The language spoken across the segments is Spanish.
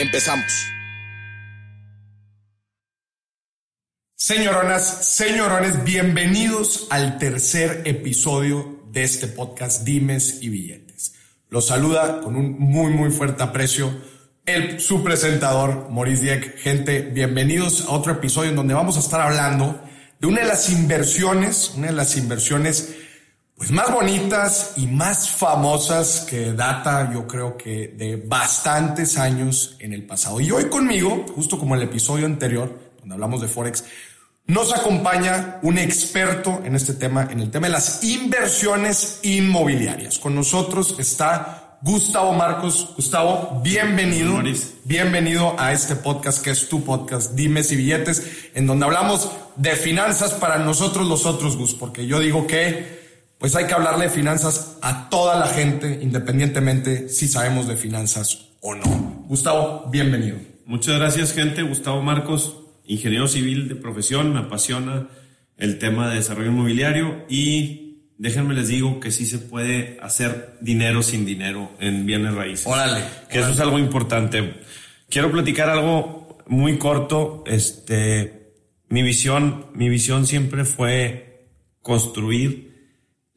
Empezamos. Señoronas, señorones, bienvenidos al tercer episodio de este podcast Dimes y Billetes. Los saluda con un muy, muy fuerte aprecio el, su presentador, Maurice Dieck. Gente, bienvenidos a otro episodio en donde vamos a estar hablando de una de las inversiones, una de las inversiones pues más bonitas y más famosas que data yo creo que de bastantes años en el pasado. Y hoy conmigo, justo como el episodio anterior, donde hablamos de Forex, nos acompaña un experto en este tema, en el tema de las inversiones inmobiliarias. Con nosotros está Gustavo Marcos. Gustavo, bienvenido. Bienvenido a este podcast que es tu podcast, Dimes y Billetes, en donde hablamos de finanzas para nosotros los otros, Gus, porque yo digo que pues hay que hablarle de finanzas a toda la gente, independientemente si sabemos de finanzas o no. Gustavo, bienvenido. Muchas gracias, gente. Gustavo Marcos, ingeniero civil de profesión, me apasiona el tema de desarrollo inmobiliario y déjenme les digo que sí se puede hacer dinero sin dinero en bienes raíces. Órale. Que eso es algo importante. Quiero platicar algo muy corto. Este, mi visión, mi visión siempre fue construir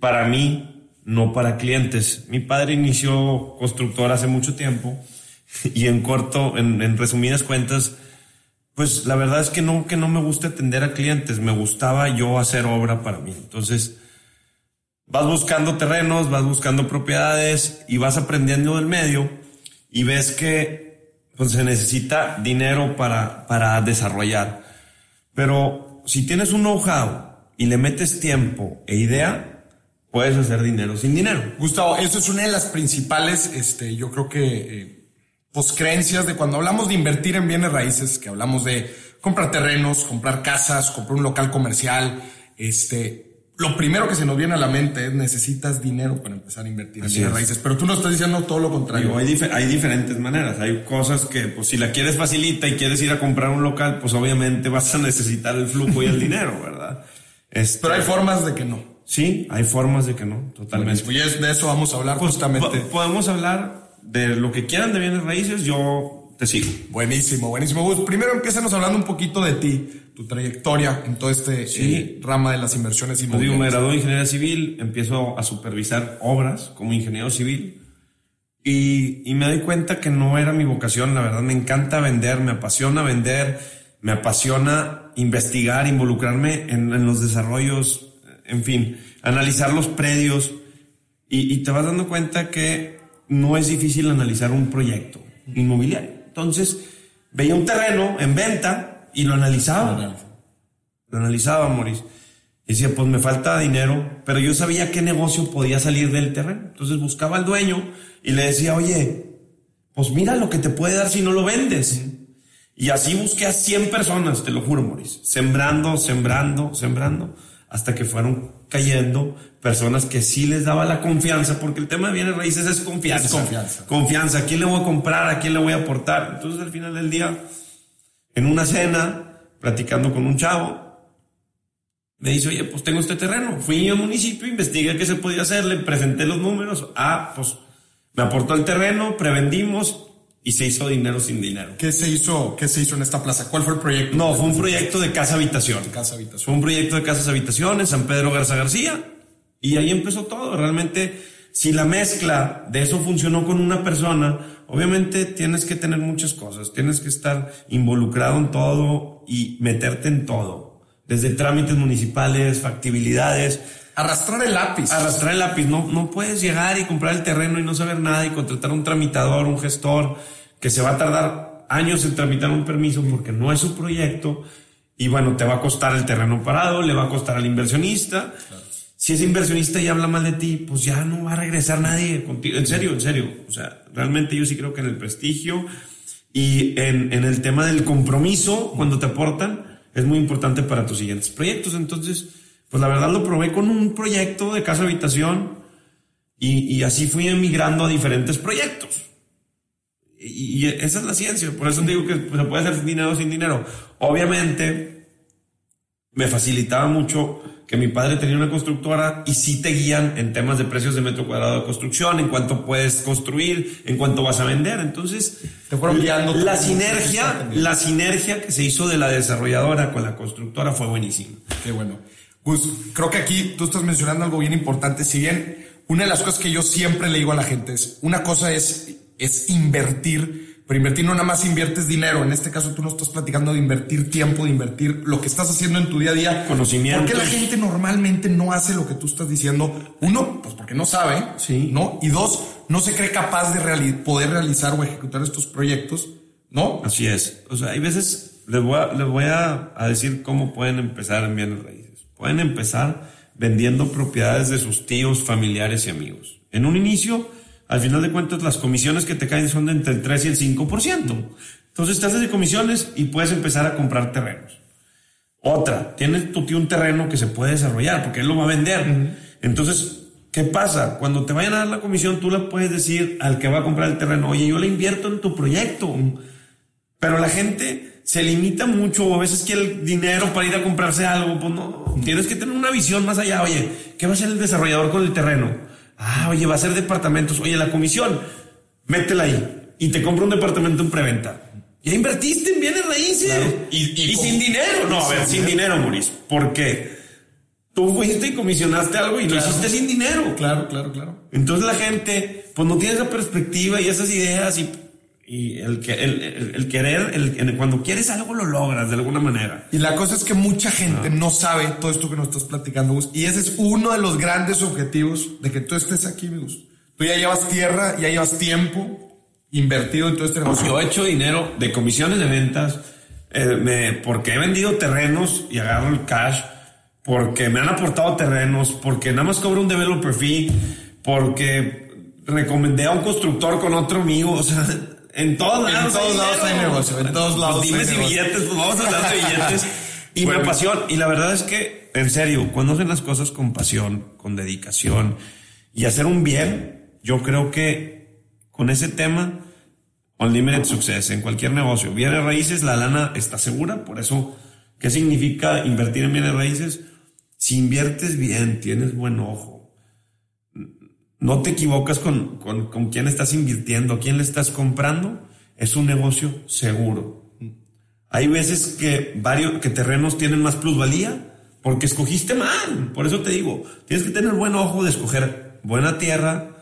para mí, no para clientes. Mi padre inició constructor hace mucho tiempo y en corto, en, resumidas cuentas, pues la verdad es que no, que no me gusta atender a clientes, me gustaba yo hacer obra para mí. Entonces, vas buscando terrenos, vas buscando propiedades y vas aprendiendo del medio y ves que pues, se necesita dinero para, para desarrollar. Pero si tienes un know-how y le metes tiempo e idea, puedes hacer dinero sin dinero. Gustavo, eso es una de las principales, este, yo creo que, eh, pues creencias de cuando hablamos de invertir en bienes raíces, que hablamos de comprar terrenos, comprar casas, comprar un local comercial, este, lo primero que se nos viene a la mente es necesitas dinero para empezar a invertir en bienes raíces, pero tú nos estás diciendo todo lo contrario. hay, hay, diferentes maneras, hay cosas que pues si la quieres facilita y quieres ir a comprar un local, pues obviamente vas a necesitar el flujo y el dinero, ¿verdad? Este, pero hay formas de que no. Sí, hay formas de que no, totalmente. Pues de eso vamos a hablar pues, justamente. podemos hablar de lo que quieran de bienes raíces, yo te sigo. Buenísimo, buenísimo. Primero empiezanos hablando un poquito de ti, tu trayectoria en todo este eh, rama de las inversiones inmobiliarias. Digo, me gradué de ingeniería civil, empiezo a supervisar obras como ingeniero civil y, y me doy cuenta que no era mi vocación, la verdad me encanta vender, me apasiona vender, me apasiona investigar, involucrarme en, en los desarrollos en fin, analizar los predios y, te vas dando cuenta que no es difícil analizar un proyecto inmobiliario. Entonces, veía un terreno en venta y lo analizaba. Lo analizaba, Maurice. Y decía, pues me falta dinero, pero yo sabía qué negocio podía salir del terreno. Entonces buscaba al dueño y le decía, oye, pues mira lo que te puede dar si no lo vendes. Y así busqué a 100 personas, te lo juro, Maurice. Sembrando, sembrando, sembrando hasta que fueron cayendo personas que sí les daba la confianza, porque el tema de bienes raíces es confianza. confianza. Confianza. ¿A quién le voy a comprar? ¿A quién le voy a aportar? Entonces al final del día, en una cena, platicando con un chavo, me dice, oye, pues tengo este terreno. Fui al municipio, investigué qué se podía hacer, le presenté los números. Ah, pues me aportó el terreno, prevendimos, y se hizo dinero sin dinero. ¿Qué se hizo, qué se hizo en esta plaza? ¿Cuál fue el proyecto? No, fue un proyecto de casa habitación. casa habitación. Fue un proyecto de casas habitación en San Pedro Garza García. Y ahí empezó todo. Realmente, si la mezcla de eso funcionó con una persona, obviamente tienes que tener muchas cosas. Tienes que estar involucrado en todo y meterte en todo. Desde trámites municipales, factibilidades, Arrastrar el lápiz. Arrastrar el lápiz. No, no puedes llegar y comprar el terreno y no saber nada y contratar un tramitador, un gestor, que se va a tardar años en tramitar un permiso porque no es su proyecto. Y bueno, te va a costar el terreno parado, le va a costar al inversionista. si ese inversionista y habla mal de ti, pues ya no va a regresar nadie contigo. En serio, en serio. O sea, realmente yo sí creo que en el prestigio y en, en el tema del compromiso, cuando te aportan, es muy importante para tus siguientes proyectos. Entonces, pues la verdad lo probé con un proyecto de casa habitación y, y así fui emigrando a diferentes proyectos. Y, y esa es la ciencia. Por eso digo que se puede hacer sin dinero sin dinero. Obviamente, me facilitaba mucho que mi padre tenía una constructora y sí te guían en temas de precios de metro cuadrado de construcción, en cuánto puedes construir, en cuánto vas a vender. Entonces, te fueron guiando. La sinergia, la sinergia que se hizo de la desarrolladora con la constructora fue buenísima. Qué bueno. Gus, creo que aquí tú estás mencionando algo bien importante. Si bien una de las cosas que yo siempre le digo a la gente es, una cosa es, es invertir pero invertir no nada más inviertes dinero. En este caso tú no estás platicando de invertir tiempo, de invertir lo que estás haciendo en tu día a día. Conocimiento. ¿Por qué la gente normalmente no hace lo que tú estás diciendo? Uno, pues porque no sabe. Sí. ¿No? Y dos, no se cree capaz de poder realizar o ejecutar estos proyectos. ¿No? Así es. O sea, hay veces, les voy a, les voy a, a decir cómo pueden empezar en bienes raíces. Pueden empezar vendiendo propiedades de sus tíos, familiares y amigos. En un inicio, al final de cuentas las comisiones que te caen son de entre el 3 y el 5%. Entonces te haces de comisiones y puedes empezar a comprar terrenos. Otra, tienes tu tío un terreno que se puede desarrollar porque él lo va a vender. Entonces, ¿qué pasa? Cuando te vayan a dar la comisión, tú le puedes decir al que va a comprar el terreno, oye, yo le invierto en tu proyecto. Pero la gente se limita mucho, o a veces quiere el dinero para ir a comprarse algo, pues no, tienes que tener una visión más allá, oye, ¿qué va a hacer el desarrollador con el terreno? Ah, oye, va a ser departamentos. Oye, la comisión, métela ahí. Y te compra un departamento en preventa. Ya invertiste en bienes raíces. Y, sin dinero. No, a ver, sin dinero, Mauricio. ¿Por qué? Tú fuiste y comisionaste algo y lo hiciste sin dinero. Claro, claro, claro. Entonces la gente, pues no tiene esa perspectiva y esas ideas y y el, el, el, querer, el, cuando quieres algo lo logras de alguna manera. Y la cosa es que mucha gente no, sabe todo esto que nos estás platicando, Gus. Y ese es uno de los grandes objetivos de que tú estés aquí, Gus. Tú ya llevas tierra, ya llevas tiempo invertido en todo este negocio. Yo he hecho dinero de comisiones de ventas, eh, me, porque he vendido terrenos y agarro el cash, porque me han aportado terrenos, porque nada más cobro un developer fee, porque recomendé a un constructor con otro amigo, o sea, en todos lados. En todos lados hay negocio. En todos lados. Pues dimes y billetes, pues vamos a hablar de billetes. Y me apasiona. Y la verdad es que, en serio, cuando hacen las cosas con pasión, con dedicación y hacer un bien, yo creo que con ese tema, unlimited success en cualquier negocio. Bienes raíces, la lana está segura. Por eso, ¿qué significa invertir en bienes raíces? Si inviertes bien, tienes buen ojo no te equivocas con, con, con quién estás invirtiendo, quién le estás comprando, es un negocio seguro. Hay veces que varios, que terrenos tienen más plusvalía porque escogiste mal. Por eso te digo, tienes que tener buen ojo de escoger buena tierra,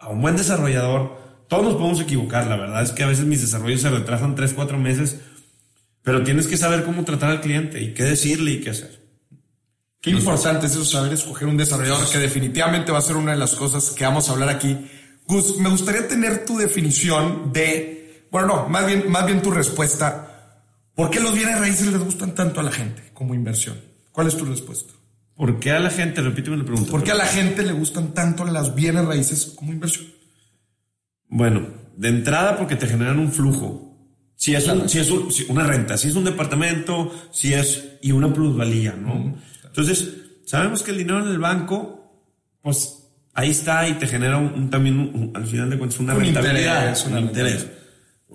a un buen desarrollador. Todos nos podemos equivocar, la verdad es que a veces mis desarrollos se retrasan tres, cuatro meses, pero tienes que saber cómo tratar al cliente y qué decirle y qué hacer. Qué importante es eso, saber escoger un desarrollador que definitivamente va a ser una de las cosas que vamos a hablar aquí. Gus, me gustaría tener tu definición de, bueno, no, más bien, más bien tu respuesta. ¿Por qué los bienes raíces les gustan tanto a la gente como inversión? ¿Cuál es tu respuesta? ¿Por qué a la gente? Repíteme la pregunta. ¿Por qué a la gente le gustan tanto las bienes raíces como inversión? Bueno, de entrada porque te generan un flujo. Si es, si es una renta, si es un departamento, si es, y una plusvalía, ¿no? Entonces, sabemos que el dinero en el banco, pues ahí está y te genera un, también, al final de cuentas, una rentabilidad. Interés, un interés.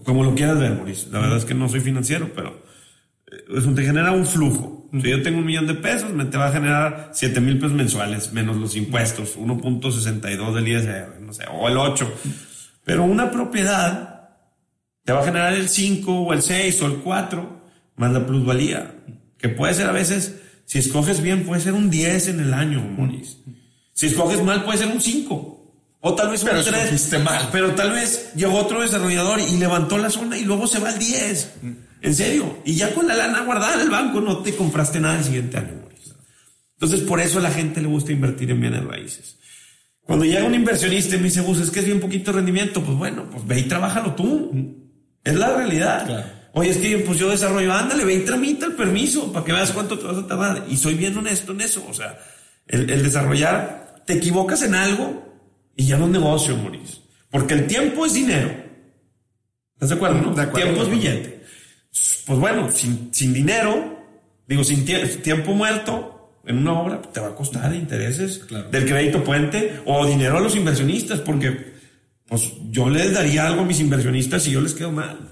Como lo quieras ver, Mauricio. La verdad es que no soy financiero, pero eh, eso te genera un flujo. Si yo tengo un millón de pesos, me te va a generar 7 mil pesos mensuales, menos los impuestos, 1.62 del ISR, no sé, o el 8. Pero una propiedad te va a generar el 5 o el 6 o el 4 más la plusvalía, que puede ser a veces si escoges bien, puede ser un 10 en el año, Moniz. Si escoges mal, puede ser un 5. O tal vez un pero 3. mal. Pero tal vez llegó otro desarrollador y levantó la zona y luego se va al 10. En serio. Y ya con la lana guardada en el banco no te compraste nada el siguiente año, Moniz. Entonces, por eso a la gente le gusta invertir en bienes raíces. Cuando llega un inversionista y me dice, es que es bien poquito rendimiento, pues bueno, pues ve y trabájalo tú. Es la realidad. Claro. Oye, es que pues yo desarrollo, ándale, ve y tramita el permiso para que veas cuánto te vas a tardar. Y soy bien honesto en eso. O sea, El, el desarrollar, te equivocas en algo y ya no es negocio, Maurice. Porque el tiempo es dinero. ¿Estás de acuerdo? No? De acuerdo. tiempo es billete. Pues bueno, sin, sin dinero, digo, sin tie- tiempo muerto en una obra, te va a costar intereses Claro. del crédito puente o dinero a los inversionistas, porque pues yo les daría algo a mis inversionistas si yo les quedo mal.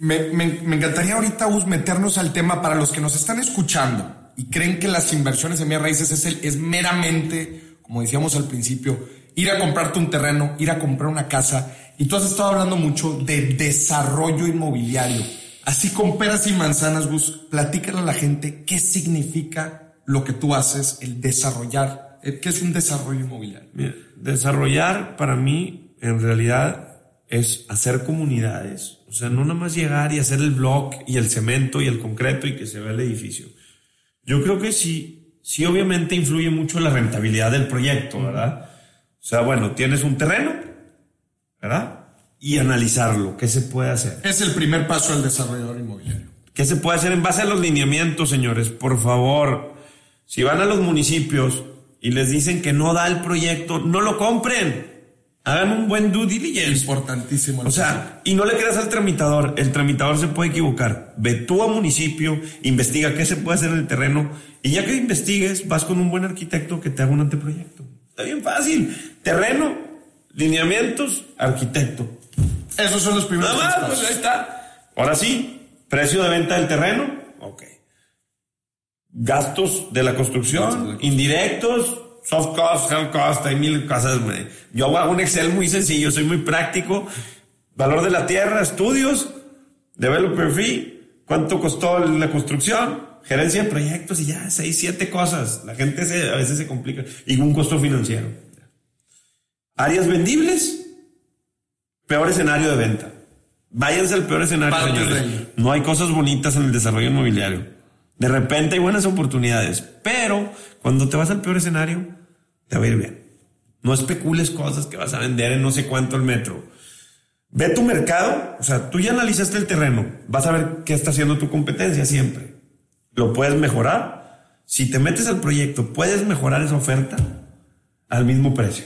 Me, me- me encantaría ahorita, Gus, meternos al tema para los que nos están escuchando y creen que las inversiones en bienes raíces es, el- es meramente, como decíamos al principio, ir a comprarte un terreno, ir a comprar una casa. Y tú has estado hablando mucho de desarrollo inmobiliario. Así con peras y manzanas, Gus, platícale a la gente qué significa lo que tú haces, el desarrollar. eh, ¿Qué es un desarrollo inmobiliario? Mira, desarrollar para mí en realidad es hacer comunidades. O sea, no nada más llegar y hacer el block y el cemento y el concreto y que se vea el edificio. Yo creo que sí, sí obviamente influye mucho la rentabilidad del proyecto, ¿verdad? O sea, bueno, tienes un terreno, ¿verdad? Y analizarlo, ¿qué se puede hacer? Es el primer paso del desarrollador inmobiliario. ¿Qué se puede hacer en base a los lineamientos, señores? Por favor, si van a los municipios y les dicen que no da el proyecto, no lo compren. Hagan un buen due diligence. Importantísimo. O sea, y no le creas al tramitador. El tramitador se puede equivocar. Ve tú a municipio, investiga qué se puede hacer en el terreno y ya que investigues, vas con un buen arquitecto que te haga un anteproyecto. Está bien fácil. Terreno, lineamientos, arquitecto. esos son los primeros Nada más, pues ahí está. Ahora sí, precio de venta del terreno, ok. Gastos de la construcción, indirectos, soft cost, hard cost, hay mil cosas. güey. Yo hago un Excel muy sencillo, soy muy práctico. Valor de la tierra, estudios, developer fee, cuánto costó la construcción, gerencia de proyectos y ya, seis, siete cosas. La gente se- a veces se complica. Y un costo financiero. Áreas vendibles, peor escenario de venta. Váyanse al peor escenario, señores. No hay cosas bonitas en el desarrollo inmobiliario. De repente hay buenas oportunidades, pero cuando te vas al peor escenario, te va a ir bien. No especules cosas que vas a vender en no sé cuánto el metro. Ve tu mercado, o sea, tú ya analizaste el terreno, vas a ver qué está haciendo tu competencia siempre. Lo puedes mejorar. Si te metes al proyecto, puedes mejorar esa oferta al mismo precio.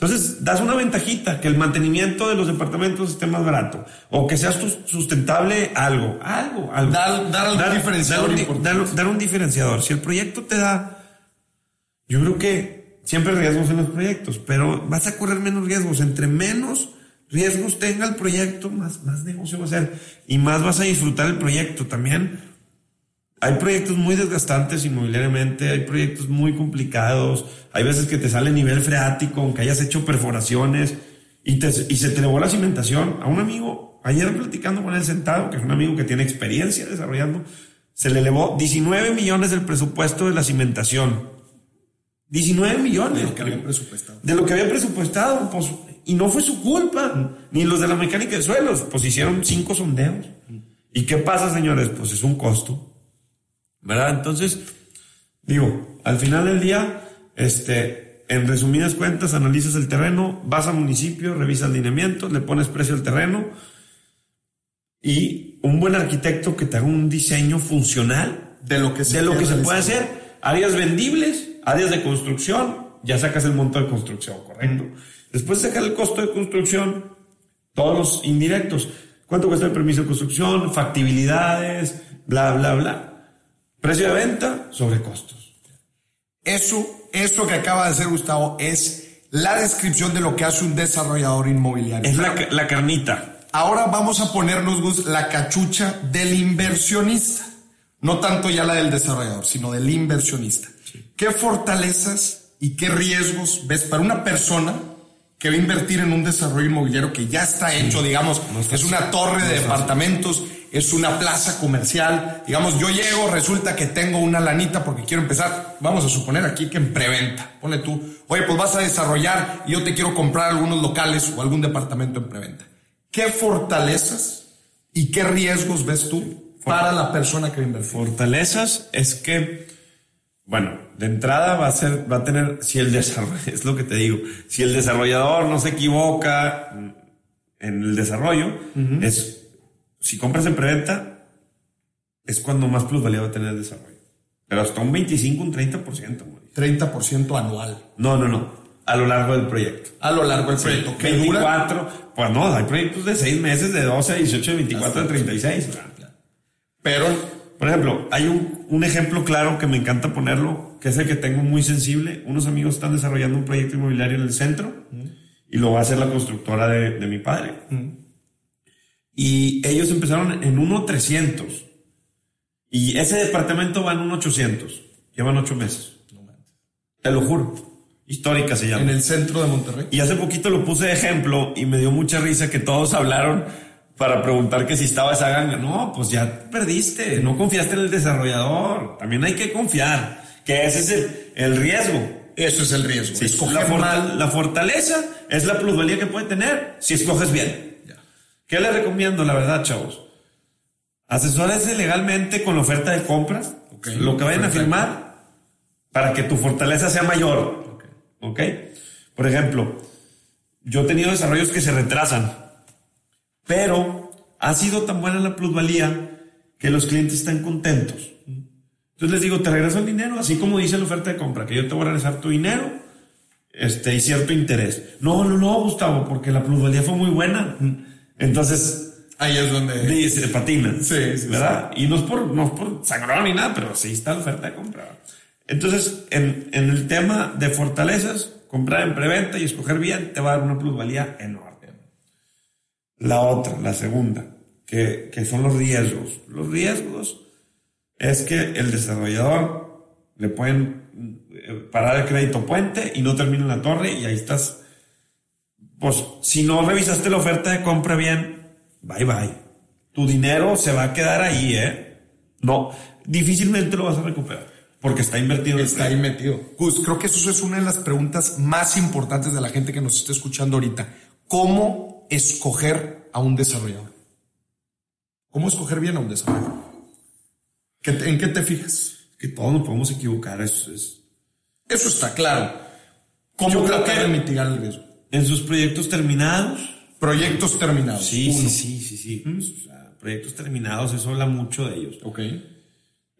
Entonces, das una ventajita, que el mantenimiento de los departamentos esté más barato, o que seas sus- sustentable algo, algo, algo. Dar- dar algún diferenciador dar un, di- importante. dar- dar un diferenciador. Si el proyecto te da, yo creo que siempre hay riesgos en los proyectos, pero vas a correr menos riesgos. Entre menos riesgos tenga el proyecto, más, más negocio va a ser, y más vas a disfrutar el proyecto también. Hay proyectos muy desgastantes inmobiliariamente, hay proyectos muy complicados, hay veces que te sale nivel freático, aunque hayas hecho perforaciones y, te- y se te elevó la cimentación. A un amigo, ayer platicando con él sentado, que es un amigo que tiene experiencia desarrollando, se le elevó 19 millones del presupuesto de la cimentación. 19 millones. Lo que habían presupuestado. De lo que había presupuestado, pues, y no fue su culpa, ni los de la mecánica de suelos, pues hicieron cinco sondeos. ¿Y qué pasa, señores? Pues es un costo, ¿verdad? Entonces, digo, al final del día, este, en resumidas cuentas, analizas el terreno, vas al municipio, revisas lineamientos, le pones precio al terreno y un buen arquitecto que te haga un diseño funcional De lo que se de lo que quiere se puede hacer. Áreas vendibles, áreas de construcción, ya sacas el monto de construcción, correcto. Después de sacar el costo de construcción, todos los indirectos. ¿Cuánto cuesta el permiso de construcción? Factibilidades, bla, bla, bla. Precio de venta sobre costos. Eso, eso que acaba de hacer Gustavo es la descripción de lo que hace un desarrollador inmobiliario. Es la, la carnita. Ahora vamos a ponernos Gus, la cachucha del inversionista. No tanto ya la del desarrollador, sino del inversionista. ¿Qué fortalezas y qué riesgos ves para una persona que va a invertir en un desarrollo inmobiliario que ya está hecho, digamos, es una torre de departamentos, es una plaza comercial, digamos, yo llego, resulta que tengo una lanita porque quiero empezar, vamos a suponer aquí que en preventa, ponle tú, oye, pues vas a desarrollar y yo te quiero comprar algunos locales o algún departamento en preventa. ¿Qué fortalezas y qué riesgos ves tú para la persona que invertir? Fortalezas es que, bueno, de entrada va a ser, va a tener, si el desarrollo, es lo que te digo, si el desarrollador no se equivoca en el desarrollo, es, si compras en preventa, es cuando más plusvalía va a tener el desarrollo. Pero hasta un 25, un 30%, güey. 30% anual. No, no, no. A lo largo del proyecto. A lo largo del proyecto. ¿Qué 24. Pues no, hay proyectos de 6 meses, de 12 a 18, de 24 a 36. Pero, por ejemplo, hay un, un, ejemplo claro que me encanta ponerlo, que es el que tengo muy sensible. Unos amigos están desarrollando un proyecto inmobiliario en el centro y lo va a hacer la constructora de, de mi padre. Y ellos empezaron en 1.300. Y ese departamento va en 1.800. Llevan 8 meses. Te lo juro. Histórica se llama. En el centro de Monterrey. Y hace poquito lo puse de ejemplo y me dio mucha risa que todos hablaron para preguntar que si estaba esa ganga. No, pues ya perdiste. No confiaste en el desarrollador. También hay que confiar. Que ese es el, el riesgo. Eso es el riesgo. Sí, la, fortal la, fortaleza es la plusvalía que puede tener si escoges bien. ¿Qué les recomiendo, la verdad, chavos? Asesórese legalmente con la oferta de compra. Okay. Lo que vayan a firmar para que tu fortaleza sea mayor. ¿Ok? Por ejemplo, yo he tenido desarrollos que se retrasan, pero ha sido tan buena la plusvalía que los clientes están contentos. Entonces les digo, te regreso el dinero, así como dice la oferta de compra, que yo te voy a regresar tu dinero este, y cierto interés. No, no, no, Gustavo, porque la plusvalía fue muy buena. Entonces, Ahí es donde. Dice, patina. Sí, sí ¿Verdad? Y no es por, no es por sangrón ni nada, pero sí está la oferta de compra. Entonces, en, en el tema de fortalezas, comprar en preventa y escoger bien te va a dar una plusvalía enorme. La otra, la segunda, que, que son los riesgos. Los riesgos es que el desarrollador le pueden eh, parar el crédito puente y no termina la torre y ahí estás. Pues si no revisaste la oferta de compra bien, bye bye. Tu dinero se va a quedar ahí, ¿eh? No, difícilmente lo vas a recuperar. Porque está invertido. Está ahí metido. Gus, creo que eso es una de las preguntas más importantes de la gente que nos está escuchando ahorita. ¿Cómo escoger a un desarrollador? ¿Cómo escoger bien a un desarrollador? ¿En qué te fijas? Que todos nos podemos equivocar, eso es. Eso está claro. ¿Cómo tratar de mitigar el riesgo? En sus proyectos terminados. Proyectos terminados. Sí, sí, sí, sí, sí. proyectos terminados, eso habla mucho de ellos. Ok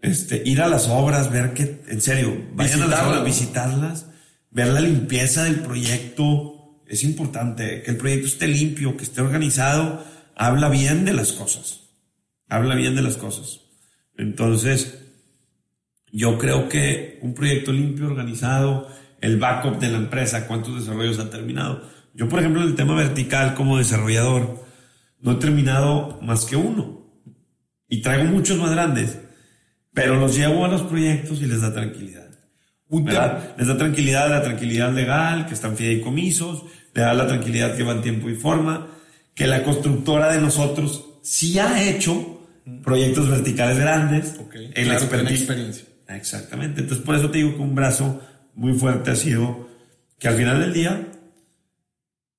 este, ir a las obras, ver que, en serio, vayan a las obras, visitarlas, ver la limpieza del proyecto. Es importante que el proyecto esté limpio, que esté organizado. Habla bien de las cosas. Habla bien de las cosas. Entonces, yo creo que un proyecto limpio, organizado, el backup de la empresa, cuántos desarrollos ha terminado. Yo, por ejemplo, en el tema vertical como desarrollador, no he terminado más que uno. Y traigo muchos más grandes pero los llevo a los proyectos y les da tranquilidad. Les da tranquilidad, la tranquilidad legal, que están fideicomisos, le da la tranquilidad que va en tiempo y forma, que la constructora de nosotros sí ha hecho proyectos verticales grandes en la experiencia. Exactamente. Entonces, por eso te digo que un brazo muy fuerte ha sido que al final del día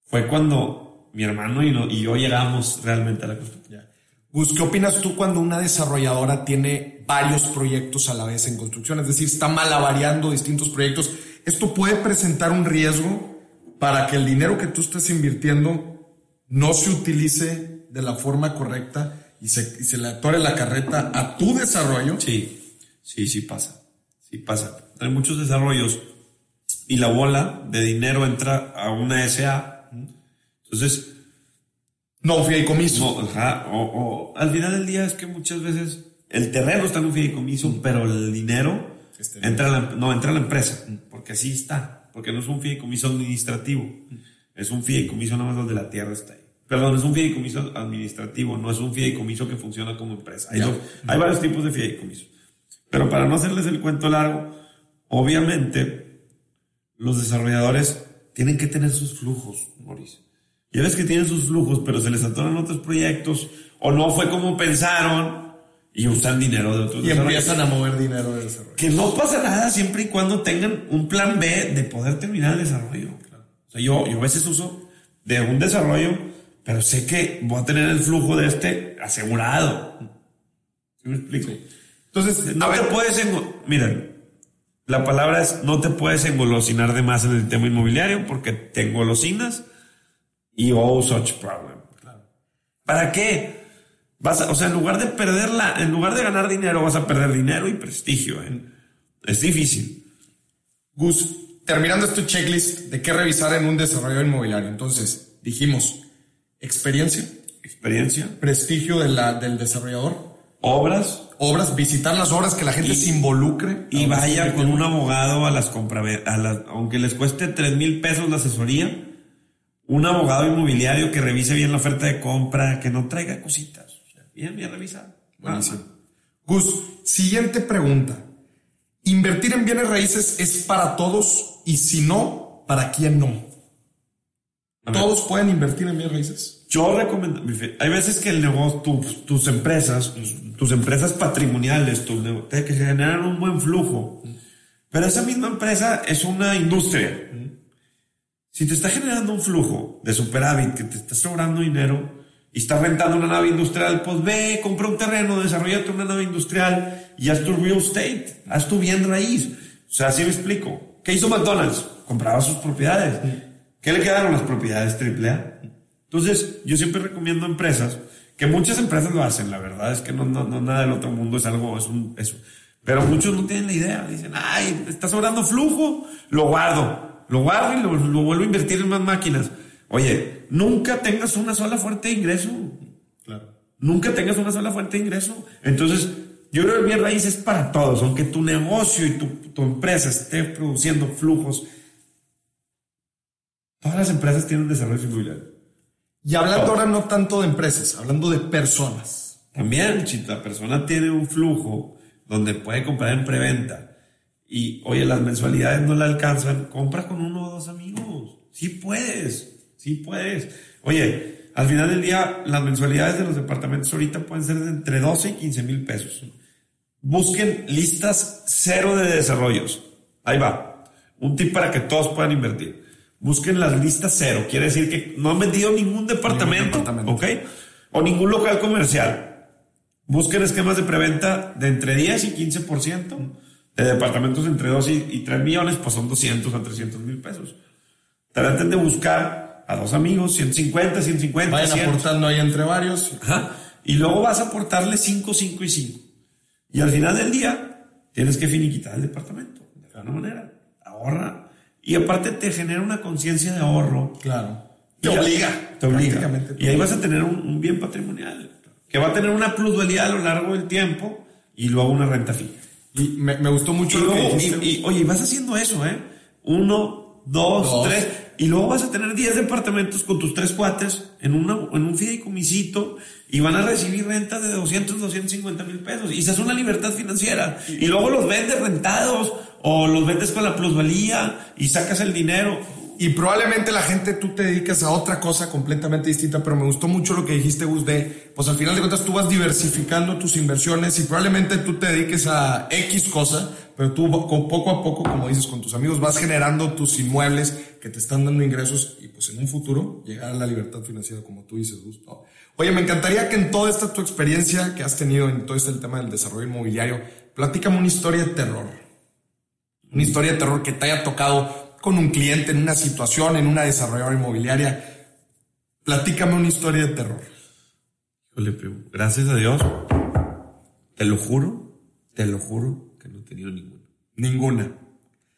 fue cuando mi hermano y, y yo llegamos realmente a la construcción. Gus, ¿qué opinas tú cuando una desarrolladora tiene varios proyectos a la vez en construcción? Es decir, está malavariando distintos proyectos. ¿Esto puede presentar un riesgo para que el dinero que tú estás invirtiendo no se utilice de la forma correcta y se, se le atore la carreta a tu desarrollo? Sí, sí, sí pasa. Sí pasa. Hay muchos desarrollos y la bola de dinero entra a una SA. Entonces, no, fideicomiso. No, ajá, o, o, al final del día es que muchas veces el terreno está en un fideicomiso, pero el dinero este entra la, no, entra a la empresa, porque así está, porque no es un fideicomiso administrativo, es un fideicomiso nada más donde la tierra está ahí. Perdón, es un fideicomiso administrativo, no es un fideicomiso que funciona como empresa. Hay, hay varios tipos de fideicomiso. Pero para no hacerles el cuento largo, obviamente los desarrolladores tienen que tener sus flujos, Mauricio. Ya ves que tienen sus flujos, pero se les atoran otros proyectos, o no fue como pensaron, y usan dinero de otros Y empiezan a mover dinero del desarrollo. Que no pasa nada siempre y cuando tengan un plan B de poder terminar el desarrollo. O sea, yo, yo a veces uso de un desarrollo, pero sé que voy a tener el flujo de este asegurado. ¿Sí me explico? Entonces, no te puedes... Miren, la palabra es no te puedes engolosinar de más en el tema inmobiliario porque te engolosinas y oh, such problem. ¿Para qué? Vas o sea, en lugar de perderla, en lugar de ganar dinero, vas a perder dinero y prestigio. ¿eh? Es difícil. Gus, terminando este checklist de qué revisar en un desarrollo inmobiliario. Entonces, dijimos, experiencia, Experiencia. prestigio de la, del desarrollador, Obras. obras, visitar las obras, que la gente se involucre. Y vaya con un abogado a las compra, a las, aunque les cueste 3 mil pesos la asesoría, un abogado inmobiliario que revise bien la oferta de compra, que no traiga cositas. O sea, bien, bien revisado. Buenísimo. Gus, siguiente pregunta. ¿Invertir en bienes raíces es para todos? Y si no, ¿para quién no? ¿Todos pueden invertir en bienes raíces? Yo recomiendo, hay veces que el negocio, tus, tus empresas, tus, tus empresas patrimoniales, tus que generan un buen flujo, pero esa misma empresa es una industria. Si te está generando un flujo de superávit, que te está sobrando dinero y estás rentando una nave industrial, pues ve, compra un terreno, desarrollate una nave industrial y haz tu real estate, haz tu bien raíz. O sea, así me explico. ¿Qué hizo McDonald's? Compraba sus propiedades. ¿Qué le quedaron las propiedades AAA? Entonces, yo siempre recomiendo a empresas, que muchas empresas lo hacen, la verdad es que no, no, no nada del otro mundo es algo, es un, eso. Pero muchos no tienen la idea, dicen, ay, está sobrando flujo, lo guardo, lo guardo y lo, lo vuelvo a invertir en más máquinas. Oye, nunca tengas una sola fuente de ingreso. Claro. Nunca tengas una sola fuente de ingreso. Entonces, yo creo que el bien raíz es para todos, aunque tu negocio y tu, tu empresa esté produciendo flujos. Todas las empresas tienen desarrollo inmobiliario. Y hablando ahora no tanto de empresas, hablando de personas. También, si la persona tiene un flujo donde puede comprar en preventa y, oye, las mensualidades no le alcanzan, compra con uno o dos amigos. Sí puedes, sí puedes. Oye, al final del día, las mensualidades de los departamentos ahorita pueden ser de entre 12 y 15 mil pesos. Busquen listas cero de desarrollos. Ahí va. Un tip para que todos puedan invertir. Busquen las listas cero. Quiere decir que no han vendido ningún departamento, departamento. ¿ok? O ningún local comercial. Busquen esquemas de preventa de entre 10 y 15%. De departamentos entre 2 y, y 3 millones, pues son 200 a 300 mil pesos. Traten de buscar a dos amigos, 150, 150, Vayan 100. aportando ahí entre varios. Ajá. Y luego vas a aportarle 5, 5 y 5. Y al final del día, tienes que finiquitar el departamento. De alguna manera. Ahorra. Y aparte te genera una conciencia de ahorro. Claro. Y Te obliga. Te obliga. Y ahí vas a tener un, un bien patrimonial. Que va a tener una plusvalía a lo largo del tiempo y luego una renta fija. Y me, me gustó Y, mucho lo que luego, dijiste. y, y, oye, vas haciendo eso, ¿eh? Uno, dos, Dos. tres. Y luego vas a tener 10 departamentos con tus tres cuates en, una, en un fideicomisito y van a recibir rentas de 200, 250 mil pesos. Y se hace una libertad financiera. Y luego los vendes rentados o los vendes con la plusvalía y sacas el dinero. Y probablemente la gente tú te dedicas a otra cosa completamente distinta, pero me gustó mucho lo que dijiste, Gus, de, pues al final de cuentas tú vas diversificando tus inversiones y probablemente tú te dediques a X cosa, pero tú poco a poco, como dices, con tus amigos vas generando tus inmuebles que te están dando ingresos y pues en un futuro llegar a la libertad financiera, como tú dices, Gus. ¿no? Oye, me encantaría que en toda esta tu experiencia que has tenido en todo este tema del desarrollo inmobiliario, platícame una historia de terror. Una historia de terror que te haya tocado con un cliente, en una situación, en una desarrolladora inmobiliaria. Platícame una historia de terror. Híjole, gracias a Dios, te lo juro, te lo juro que no he tenido ninguno. Ninguna.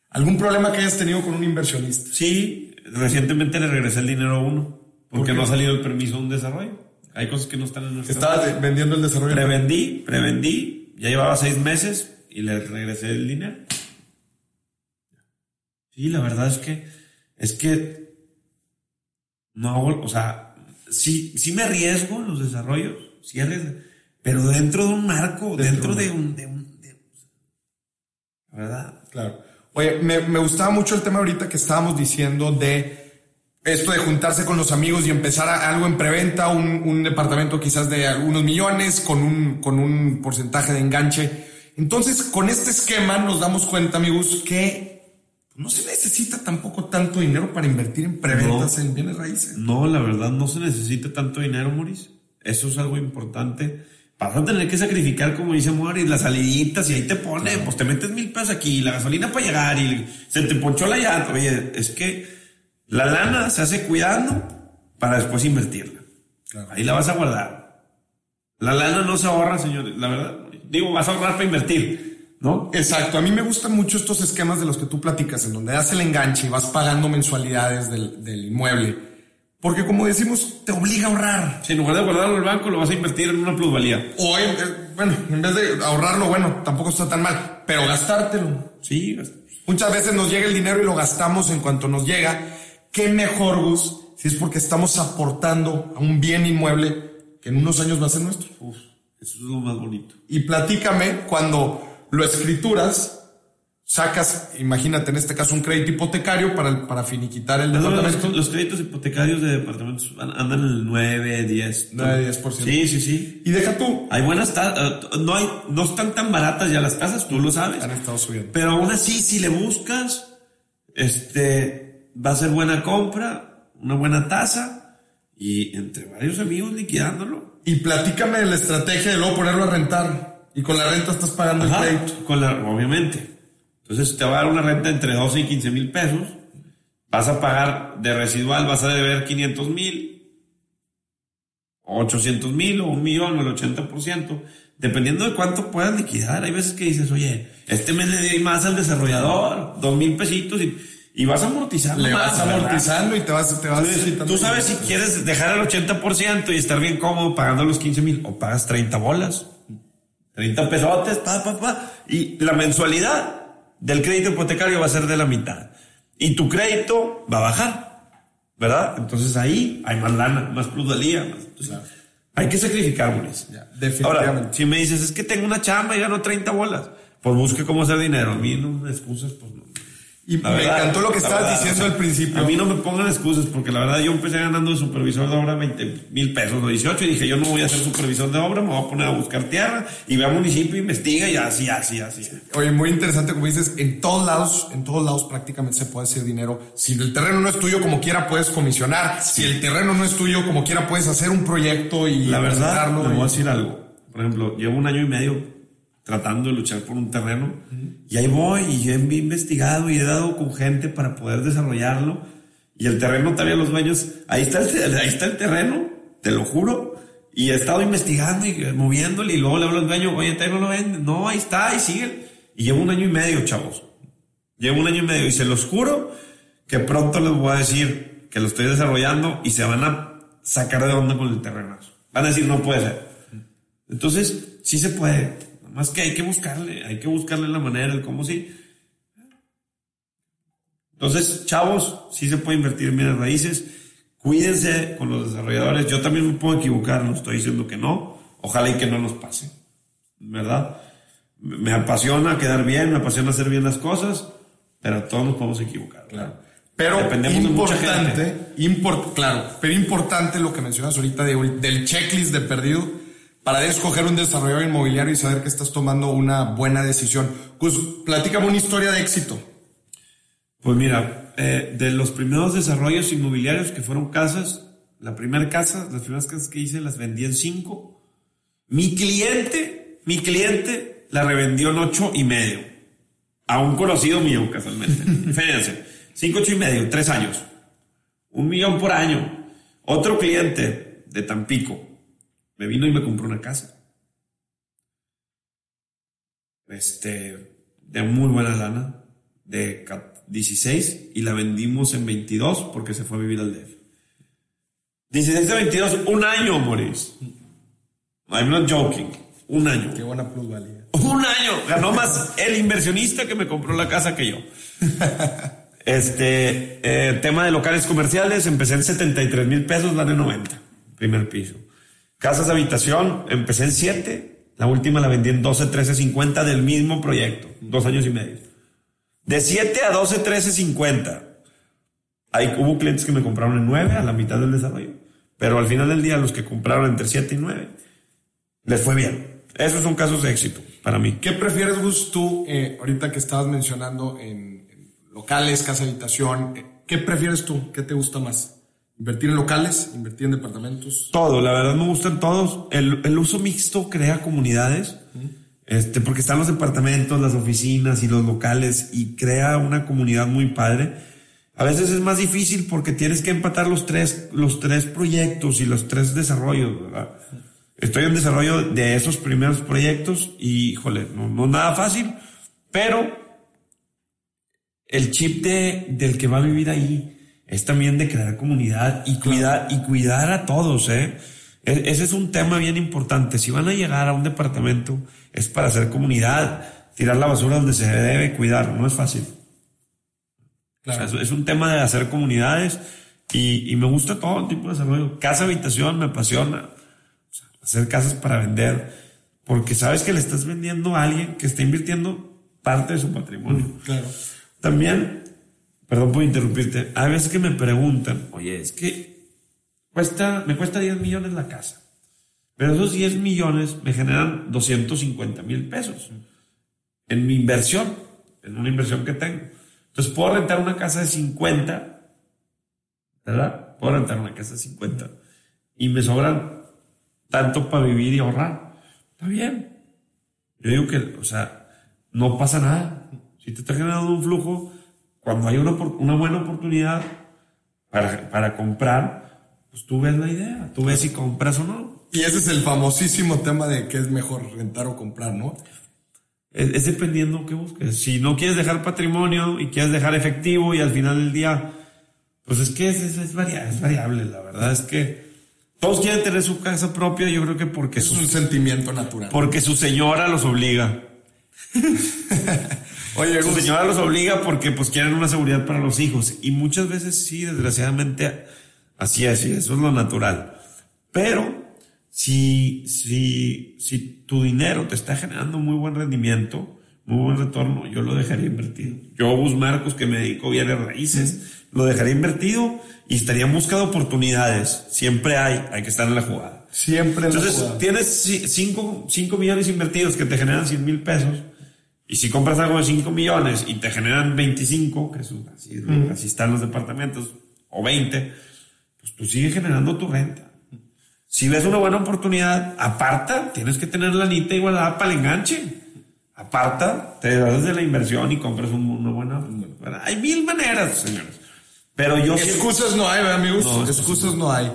¿Algún problema que hayas tenido con un inversionista? Sí, recientemente le regresé el dinero a uno porque qué? no ha salido el permiso de un desarrollo. Hay cosas que no están en nuestra Estabas de- vendiendo el desarrollo. Prevendí, prevendí, ya llevaba seis meses y le regresé el dinero. Sí, la verdad es que, es que no hago, o sea, sí, sí me arriesgo en los desarrollos, sí arriesgo, pero dentro de un marco, dentro, de un, de un, de- verdad. Claro. Oye, me, me gustaba mucho el tema ahorita que estábamos diciendo de esto de juntarse con los amigos y empezar a- algo en preventa, un, un departamento quizás de algunos millones con un, con un porcentaje de enganche. Entonces, con este esquema nos damos cuenta, amigos, que no se necesita tampoco tanto dinero para invertir en preventas No. en bienes raíces. No, la verdad no se necesita tanto dinero, Maurice. Eso es algo importante. Vas a tener que sacrificar, como dice Maurice, las saliditas y ahí te pone, pues te metes mil pesos aquí, la gasolina para llegar y se te ponchó la llanta. Oye, es que la lana se hace cuidando para después invertirla. Claro. Ahí la vas a guardar. La lana no se ahorra, señores, la verdad. Digo, vas a ahorrar para invertir. ¿No? Exacto, a mí me gustan mucho estos esquemas de los que tú platicas, en donde das el enganche y vas pagando mensualidades del, del inmueble, porque como decimos, te obliga a ahorrar. Si en lugar de guardarlo en el banco, lo vas a invertir en una plusvalía. O, eh, bueno, en vez de ahorrarlo, bueno, tampoco está tan mal, pero gastártelo. Sí, Muchas veces nos llega el dinero y lo gastamos en cuanto nos llega. ¿Qué mejor, Gus, si es porque estamos aportando a un bien inmueble que en unos años va a ser nuestro? Uf, eso es lo más bonito. Y platícame cuando lo escrituras, sacas, imagínate en este caso, un crédito hipotecario para, para finiquitar el departamento. los, los créditos hipotecarios de departamentos an- andan en el 9, 10. 9, 10%. Sí, sí, sí. Y deja tú, Hay buenas tasas, no hay, no están tan baratas ya las tasas, tú lo sabes. han estado subiendo. Pero aún así, si le buscas, este, va a ser buena compra, una buena tasa, y entre varios amigos liquidándolo. Y platícame de la estrategia de luego ponerlo a rentar. Y con la renta estás pagando Ajá, el crédito. con la, obviamente. Entonces te va a dar una renta entre 12 y 15 mil pesos. Vas a pagar de residual, vas a deber 500 mil, 800 mil o un millón o el 80%, dependiendo de cuánto puedas liquidar. Hay veces que dices, oye, este mes le di más al desarrollador, dos mil pesitos y, y vas amortizando. Le más, vas ¿verdad? amortizando y te vas, te vas Entonces, tú sabes si quieres dejar el 80% y estar bien cómodo pagando los 15 mil o pagas 30 bolas. 30 pesotes, pa, pa, pa. Y la mensualidad del crédito hipotecario va a ser de la mitad. Y tu crédito va a bajar. ¿Verdad? Entonces ahí hay más lana, más plusvalía. Más, entonces, Hay que sacrificar, definitivamente. Ahora, si me dices, es que tengo una chamba y gano 30 bolas, pues busque cómo hacer dinero. A mí no me excusas, pues no. Y La me verdad, encantó lo que estabas verdad, diciendo o sea, al principio. A mí no me pongan excusas porque la verdad yo empecé ganando de supervisor de obra 20 mil pesos o 18 y dije yo no voy a ser supervisor de obra, me voy a poner a buscar tierra y ve al municipio, investiga y así, así, así. Oye, muy interesante como dices, en todos lados, en todos lados prácticamente se puede hacer dinero. Si el terreno no es tuyo, como quiera puedes comisionar. Si el terreno no es tuyo, como quiera puedes hacer un proyecto y La verdad, le voy a decir algo. Por ejemplo, llevo un año y medio tratando de luchar por un terreno y ahí voy y he investigado y he dado con gente para poder desarrollarlo y el terreno todavía los dueños, ahí está el, ahí está el terreno, te lo juro. Y he estado investigando y moviéndole y luego le hablo al dueño, oye, todavía no lo venden. No, ahí está, ahí sigue. Y llevo un año y medio, chavos. Llevo un año y medio y se los juro que pronto les voy a decir que lo estoy desarrollando y se van a sacar de onda con el terreno. Van a decir, no puede ser. Entonces, sí se puede. Más que hay que buscarle, hay que buscarle la manera, el cómo sí. Entonces, chavos, sí se puede invertir en bienes raíces. Cuídense con los desarrolladores. Yo también me puedo equivocar, no estoy diciendo que no. Ojalá y que no nos pase. ¿Verdad? Me apasiona quedar bien, me apasiona hacer bien las cosas, pero todos nos podemos equivocar. Claro. Pero Dependemos de mucha importante, import, claro, pero importante lo que mencionas ahorita de- del checklist de perdido para escoger un desarrollador inmobiliario y saber que estás tomando una buena decisión. Pues platícame una historia de éxito. Pues mira, eh, de los primeros desarrollos inmobiliarios que fueron casas, la primera casa, las primeras casas que hice las vendí en cinco. Mi cliente, mi cliente la revendió en ocho y medio. A un conocido mío, casualmente. Fíjense, cinco, ocho y medio, tres años. Un millón por año. Otro cliente de Tampico me vino y me compró una casa. Este, de muy buena lana, de ca- 16 y la vendimos en 22 porque se fue a vivir al DF. 16 a 22, un año, Maurice. I'm not joking. Un año. Qué buena plusvalía. Un año. Ganó más el inversionista que me compró la casa que yo. Este, eh, tema de locales comerciales, empecé en 73 mil pesos, en 90. Primer piso. Casas de habitación, empecé en 7. La última la vendí en 12, 13, 50 del mismo proyecto. Dos años y medio. De 7 a 12, 13, 50. Hay, hubo clientes que me compraron en 9 a la mitad del desarrollo. Pero al final del día, los que compraron entre 7 y 9, les fue bien. Esos son casos de éxito para mí. ¿Qué prefieres, Gus, tú, eh, ahorita que estabas mencionando en, en locales, casa habitación? eh, ¿Qué prefieres tú? ¿Qué te gusta más? ¿Invertir en locales? ¿Invertir en departamentos? Todo, la verdad me gustan todos. El, el uso mixto crea comunidades, este, porque están los departamentos, las oficinas y los locales y crea una comunidad muy padre. A veces es más difícil porque tienes que empatar los tres, los tres proyectos y los tres desarrollos, ¿verdad? Estoy en desarrollo de esos primeros proyectos y, híjole, no, no nada fácil, Pero el chip de, del que va a vivir ahí es también de crear comunidad y cuidar, y cuidar a todos, ¿eh? E- Ese es un tema bien importante. Si van a llegar a un departamento, es para hacer comunidad, tirar la basura donde se debe cuidar, no es fácil. Claro. O sea, es, es un tema de hacer comunidades y, y me gusta todo tipo de desarrollo. Casa, habitación, me apasiona. O sea, hacer casas para vender, porque sabes que le estás vendiendo a alguien que está invirtiendo parte de su patrimonio. Claro. También, perdón por interrumpirte, hay veces que me preguntan, oye, es que cuesta, me cuesta 10 millones la casa, pero esos 10 millones me generan 250 mil pesos en mi inversión, en una inversión que tengo. Entonces puedo rentar una casa de 50, ¿verdad? Puedo rentar una casa de 50 y me sobran tanto para vivir y ahorrar. Está bien. Yo digo que, o sea, no pasa nada. Si te está generando un flujo, cuando hay una, una buena oportunidad para, para comprar, pues tú ves la idea, tú ves si compras o no. Y ese es el famosísimo tema de qué es mejor rentar o comprar, ¿no? Es, es dependiendo qué busques. Si no quieres dejar patrimonio y quieres dejar efectivo y al final del día, pues es que es, es, es varia- es variable, la verdad es que todos quieren tener su casa propia, yo creo que porque Es su, un sentimiento natural. porque su señora los obliga. Oye, Su señora los obliga porque pues quieren una seguridad para los hijos. Y muchas veces sí, desgraciadamente, así es, y eso es lo natural. Pero si, si, si tu dinero te está generando muy buen rendimiento, muy buen retorno, yo lo dejaría invertido. Yo, Gus Marcos, que me dedico a bienes raíces, lo dejaría invertido y estaría en busca de oportunidades. Siempre hay, hay que estar en la jugada. siempre en la Entonces, jugada. tienes 5 millones invertidos que te generan 100 mil pesos. Y si compras algo de 5 millones y te generan 25, que es un- así, así están los departamentos, o 20, pues tú sigues generando tu renta. Si ves una buena oportunidad, aparta, tienes que tener la anita igualada para el enganche. Aparta, te das de la inversión y compras un- una buena. Hay mil maneras, señores. Pero yo Excusas no hay, ¿verdad, amigos? No, excusas no hay.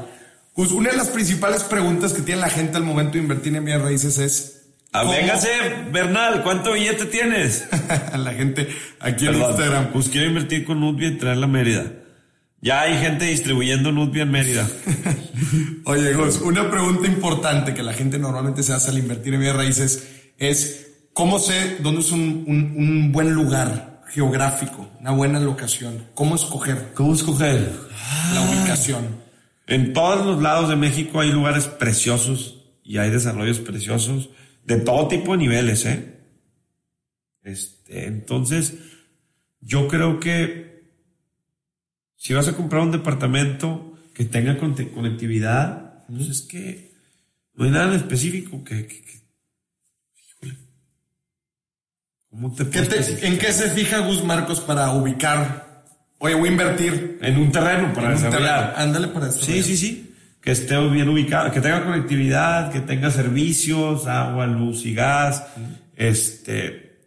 Gus, una de las principales preguntas que tiene la gente al momento de invertir en bienes raíces es... Ah, ¿cómo- véngase, Bernal, ¿cuánto billete tienes? la gente aquí en Perdón, Instagram. Pues quiero invertir con Nutbia y traerla a Mérida. Ya hay gente distribuyendo Nutbia en Mérida. Oye, Gus, una pregunta importante que la gente normalmente se hace al invertir en bienes raíces es ¿cómo sé dónde es un, un- un buen lugar geográfico, una buena locación? ¿Cómo escoger ¿Cómo escoger? la ubicación? En todos los lados de México hay lugares preciosos y hay desarrollos preciosos de todo tipo de niveles, ¿eh? Este, entonces, yo creo que si vas a comprar un departamento que tenga conectividad, pues es que no hay nada en específico que, que- que- híjole. ¿Cómo te. ¿En qué se fija Gus Marcos para ubicar? Oye, voy a invertir En un terreno para en desarrollar. Ándale para Sí, desarrollar. sí, sí. Que esté bien ubicado, que tenga conectividad, que tenga servicios, agua, luz y gas, este,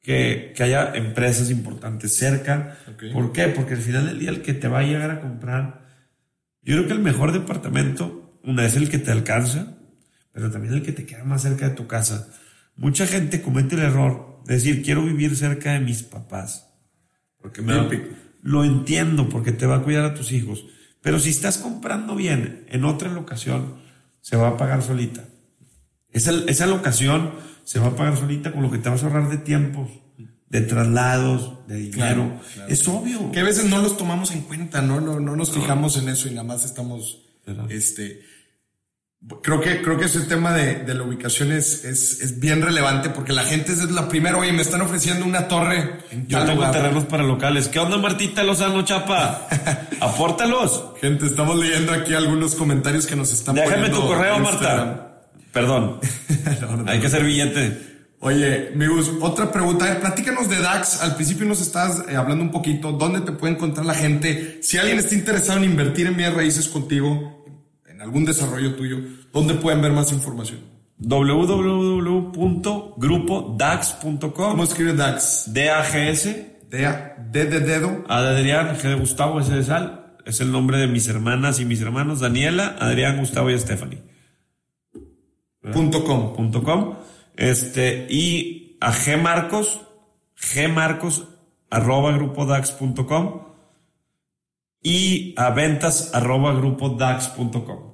que, que haya empresas importantes cerca. ¿Por qué? Porque al final del día el que te va a llegar a comprar, yo creo que el mejor departamento, una es el que te alcanza, pero también el que te queda más cerca de tu casa. Mucha gente comete el error de decir, quiero vivir cerca de mis papás. Porque me lo entiendo, porque te va a cuidar a tus hijos. Pero si estás comprando bien en otra locación, se va a pagar solita. Esa, esa locación se va a pagar solita con lo que te vas a ahorrar de tiempos, de traslados, de dinero. Claro, claro. Es obvio. Que a veces no los tomamos en cuenta, ¿no? No, no nos fijamos en eso y nada más estamos, Claro. este, creo que, creo que ese tema de, de la ubicación es, es, es bien relevante porque la gente es la primera, oye, me están ofreciendo una torre en Yo tengo lugar. terrenos para locales. ¿Qué onda, Martita Lozano Chapa? Apórtalos. Gente, estamos leyendo aquí algunos comentarios que nos están Déjame poniendo tu correo. Marta. Perdón. No, no, Hay que hacer billete. Oye, Migus, otra pregunta. A ver, platícanos de DAX. Al principio nos estabas eh, hablando un poquito. ¿Dónde te puede encontrar la gente? Si alguien está interesado en invertir en bienes raíces contigo, algún desarrollo tuyo, ¿dónde pueden ver más información? www.grupodax.com ¿Cómo escribe DAX? D-A-G-S D, de dedo. A de Adrián, G de Gustavo, S de Sal. Es el nombre de mis hermanas y mis hermanos, Daniela, Adrián, Gustavo y Stephanie. Punto com. Punto com. Este, y a G Marcos, gmarcos arroba grupodax.com y a ventas arroba grupodax.com.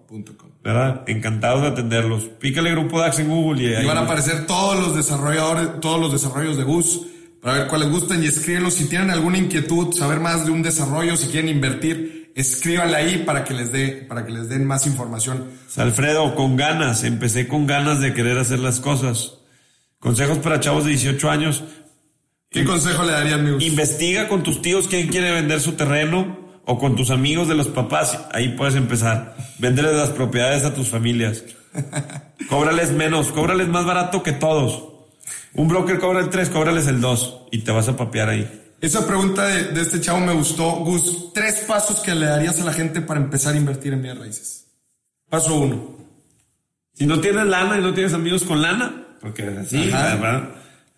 ¿Verdad? Encantados de atenderlos. Pícale Grupo Dax en Google y ahí Y van a aparecer todos los desarrolladores, todos los desarrollos de Gus para ver cuáles gustan y escríbenlos. Si tienen alguna inquietud, saber más de un desarrollo, si quieren invertir, escríbanla ahí para que les dé, para que les den más información. Alfredo, con ganas, empecé con ganas de querer hacer las cosas. Consejos para chavos de 18 años. ¿Qué consejo le darían, mi Gus? Investiga con tus tíos quién quiere vender su terreno o con tus amigos de los papás. Ahí puedes empezar. Venderles las propiedades a tus familias. Cóbrales menos, cóbrales más barato que todos. Un broker cobra el 3, cóbrales el 2 y te vas a papear ahí. Esa pregunta de, de este chavo me gustó. Gus, tres pasos que le darías a la gente para empezar a invertir en bienes raíces. Paso uno. Si no tienes lana y no tienes amigos con lana, porque así, Ajá. ¿verdad?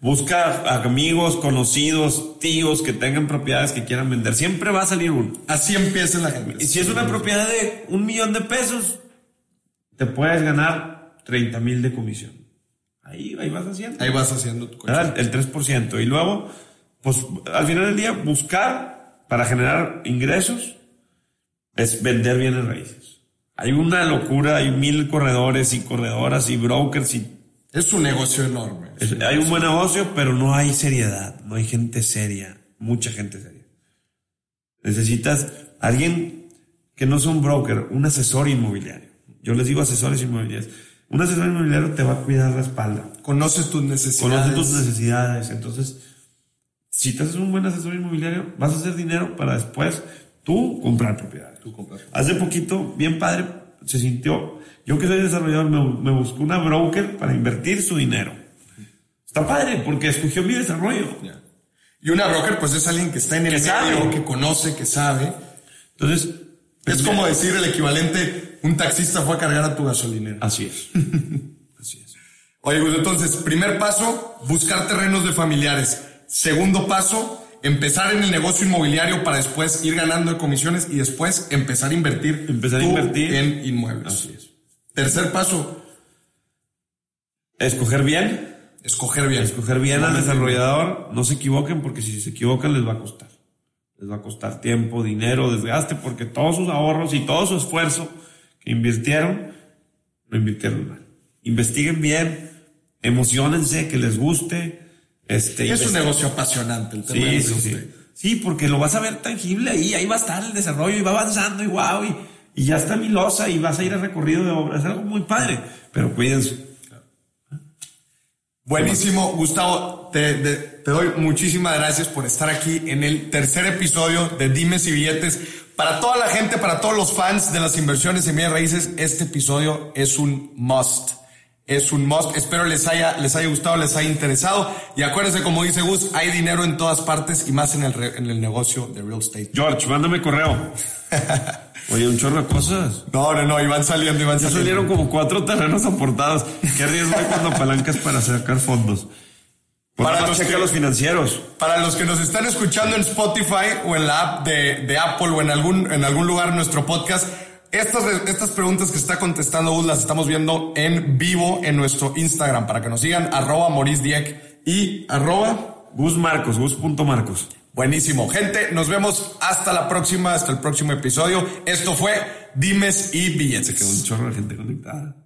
Busca amigos, conocidos, tíos que tengan propiedades que quieran vender. Siempre va a salir uno. Así empieza la gente. Y si es una propiedad de un millón de pesos, te puedes ganar 30 mil de comisión. Ahí, ahí vas haciendo. Ahí vas haciendo tu coche. El 3%. Y luego, pues al final del día, buscar para generar ingresos es vender bienes raíces. Hay una locura, hay mil corredores y corredoras y brokers y Es un negocio enorme. es- hay un buen negocio, pero no hay seriedad, no hay gente seria, mucha gente seria. Necesitas alguien que no sea un broker, un asesor inmobiliario. Yo les digo asesores inmobiliarios. Un asesor inmobiliario te va a cuidar la espalda, Conoces tus necesidades. conoce tus necesidades. Entonces, si te haces un buen asesor inmobiliario, vas a hacer dinero para después tú comprar propiedades. Tú compras. Hace poquito, bien padre, se sintió. Yo que soy desarrollador, me, me buscó una broker para invertir su dinero. Está padre, porque escogió mi desarrollo. Y una broker, pues es alguien que está en el Que medio, sabe. que conoce, que sabe. Entonces, Es como decir el equivalente, un taxista fue a cargar a tu gasolinera. así es. así es. Oye, pues entonces, primer paso, buscar terrenos de familiares. Segundo paso, empezar en el negocio inmobiliario para después ir ganando de comisiones y después empezar a invertir. Empezar a invertir. en inmuebles. Así es. Tercer paso, Escoger bien, escoger bien. escoger bien al desarrollador. No se equivoquen, porque si se equivocan les va a costar. Les va a costar tiempo, dinero, desgaste, porque todos sus ahorros y todo su esfuerzo que invirtieron, lo invirtieron mal. Investiguen bien, emocionense, que les guste. Este, Es un negocio apasionante el tema Sí, del sí, sí. Sí, porque lo vas a ver tangible ahí, ahí va a estar el desarrollo y va avanzando y wow, y, y ya está mi losa y vas a ir a recorrido de obra. Es algo muy padre, pero cuídense. Buenísimo, Gustavo, te, te- te doy muchísimas gracias por estar aquí en el tercer episodio de Dimes y Billetes. Para toda la gente, para todos los fans de las inversiones en bienes raíces, este episodio es un must. Es un must. Espero les haya, les haya gustado, les haya interesado. Y acuérdense, como dice Gus, hay dinero en todas partes y más en el, re- en el negocio de real estate. George, mándame correo. Oye, un chorro de cosas. No, no, no, y van saliendo, y van Ya saliendo. salieron como cuatro terrenos aportados. Qué riesgo hay cuando apalancas para sacar fondos. Pues Para los que- los financieros. Para los que nos están escuchando en Spotify o en la app de, de Apple o en algún, en algún lugar de nuestro podcast, estas, estas preguntas que está contestando Gus las estamos viendo en vivo en nuestro Instagram para que nos sigan arroba Maurice y arroba Gus Marcos, Gus.marcos. buenísimo. Gente, nos vemos hasta la próxima, hasta el próximo episodio. Esto fue Dimes y Billetes. Un chorro de gente conectada.